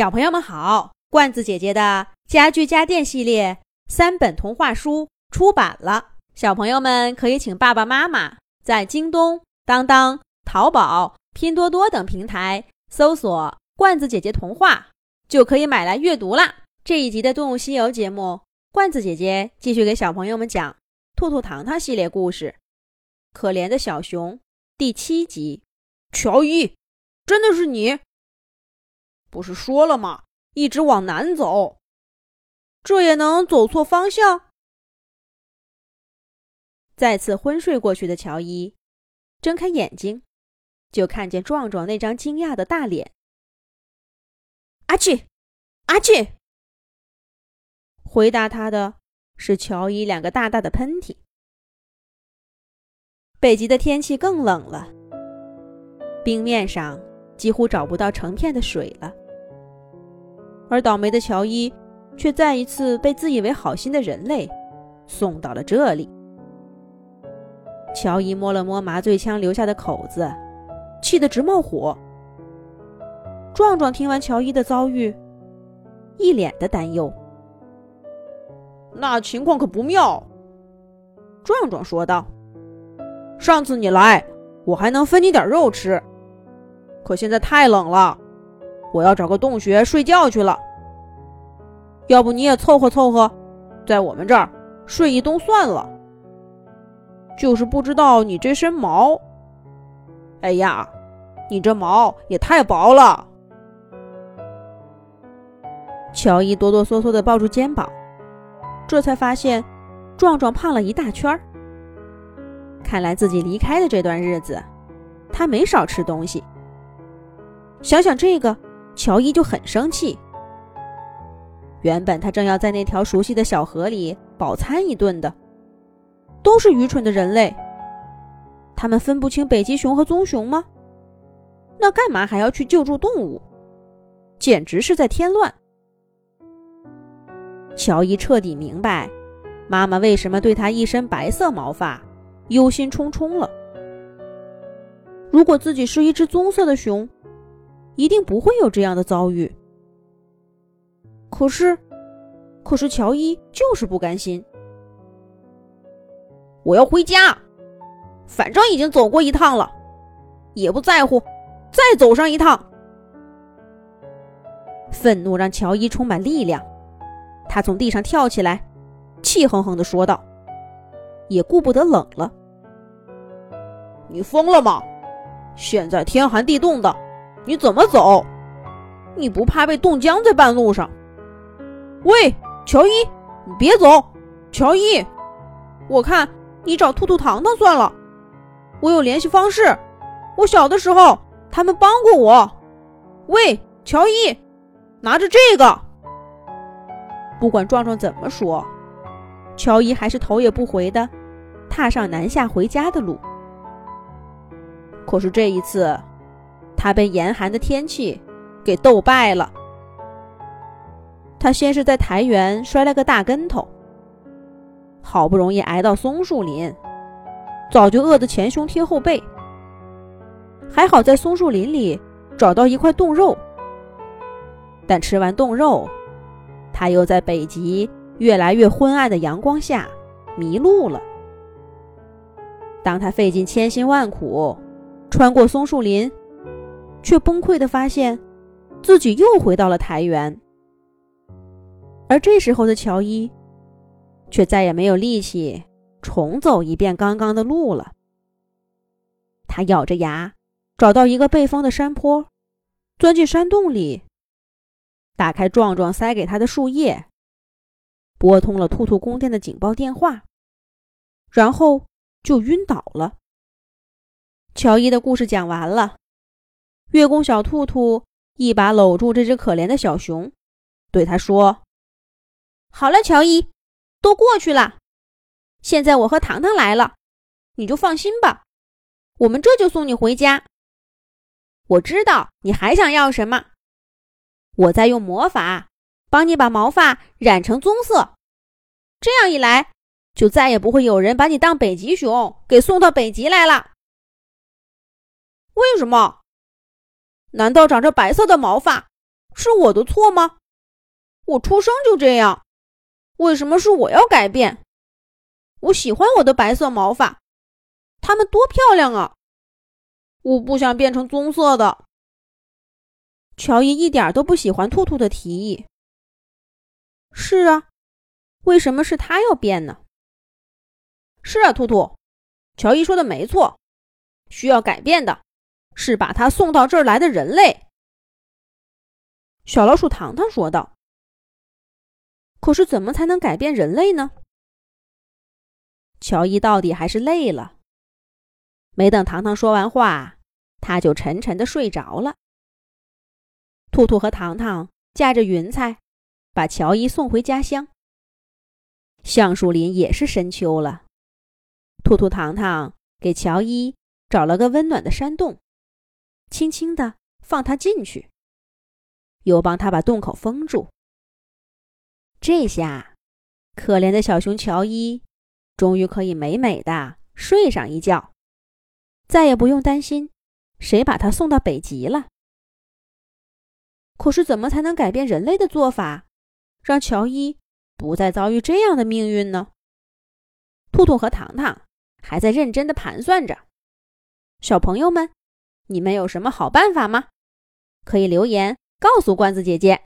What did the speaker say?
小朋友们好，罐子姐姐的家具家电系列三本童话书出版了，小朋友们可以请爸爸妈妈在京东、当当、淘宝、拼多多等平台搜索“罐子姐姐童话”，就可以买来阅读啦。这一集的《动物西游》节目，罐子姐姐继续给小朋友们讲《兔兔糖糖》系列故事，《可怜的小熊》第七集。乔伊，真的是你？不是说了吗？一直往南走，这也能走错方向？再次昏睡过去的乔伊，睁开眼睛，就看见壮壮那张惊讶的大脸。阿嚏，阿嚏！回答他的是乔伊两个大大的喷嚏。北极的天气更冷了，冰面上几乎找不到成片的水了。而倒霉的乔伊，却再一次被自以为好心的人类送到了这里。乔伊摸了摸麻醉枪留下的口子，气得直冒火。壮壮听完乔伊的遭遇，一脸的担忧。那情况可不妙，壮壮说道：“上次你来，我还能分你点肉吃，可现在太冷了。”我要找个洞穴睡觉去了，要不你也凑合凑合，在我们这儿睡一冬算了。就是不知道你这身毛，哎呀，你这毛也太薄了。乔伊哆哆嗦嗦的抱住肩膀，这才发现壮壮胖了一大圈儿。看来自己离开的这段日子，他没少吃东西。想想这个。乔伊就很生气。原本他正要在那条熟悉的小河里饱餐一顿的，都是愚蠢的人类。他们分不清北极熊和棕熊吗？那干嘛还要去救助动物？简直是在添乱。乔伊彻底明白，妈妈为什么对他一身白色毛发忧心忡忡了。如果自己是一只棕色的熊。一定不会有这样的遭遇。可是，可是乔伊就是不甘心。我要回家，反正已经走过一趟了，也不在乎再走上一趟。愤怒让乔伊充满力量，他从地上跳起来，气哼哼的说道：“也顾不得冷了。你疯了吗？现在天寒地冻的。”你怎么走？你不怕被冻僵在半路上？喂，乔伊，你别走！乔伊，我看你找兔兔糖糖算了。我有联系方式，我小的时候他们帮过我。喂，乔伊，拿着这个。不管壮壮怎么说，乔伊还是头也不回的踏上南下回家的路。可是这一次。他被严寒的天气给斗败了。他先是在台原摔了个大跟头，好不容易挨到松树林，早就饿得前胸贴后背。还好在松树林里找到一块冻肉，但吃完冻肉，他又在北极越来越昏暗的阳光下迷路了。当他费尽千辛万苦穿过松树林，却崩溃的发现，自己又回到了台原。而这时候的乔伊，却再也没有力气重走一遍刚刚的路了。他咬着牙，找到一个背风的山坡，钻进山洞里，打开壮壮塞给他的树叶，拨通了兔兔宫殿的警报电话，然后就晕倒了。乔伊的故事讲完了。月宫小兔兔一把搂住这只可怜的小熊，对他说：“好了，乔伊，都过去了。现在我和糖糖来了，你就放心吧。我们这就送你回家。我知道你还想要什么，我在用魔法帮你把毛发染成棕色。这样一来，就再也不会有人把你当北极熊给送到北极来了。为什么？”难道长着白色的毛发是我的错吗？我出生就这样，为什么是我要改变？我喜欢我的白色毛发，它们多漂亮啊！我不想变成棕色的。乔伊一点都不喜欢兔兔的提议。是啊，为什么是他要变呢？是啊，兔兔，乔伊说的没错，需要改变的是把他送到这儿来的人类。小老鼠糖糖说道。可是，怎么才能改变人类呢？乔伊到底还是累了，没等糖糖说完话，他就沉沉的睡着了。兔兔和糖糖驾着云彩，把乔伊送回家乡。橡树林也是深秋了，兔兔、糖糖给乔伊找了个温暖的山洞，轻轻的放他进去，又帮他把洞口封住。这下，可怜的小熊乔伊终于可以美美的睡上一觉，再也不用担心谁把他送到北极了。可是，怎么才能改变人类的做法，让乔伊不再遭遇这样的命运呢？兔兔和糖糖还在认真的盘算着。小朋友们，你们有什么好办法吗？可以留言告诉罐子姐姐。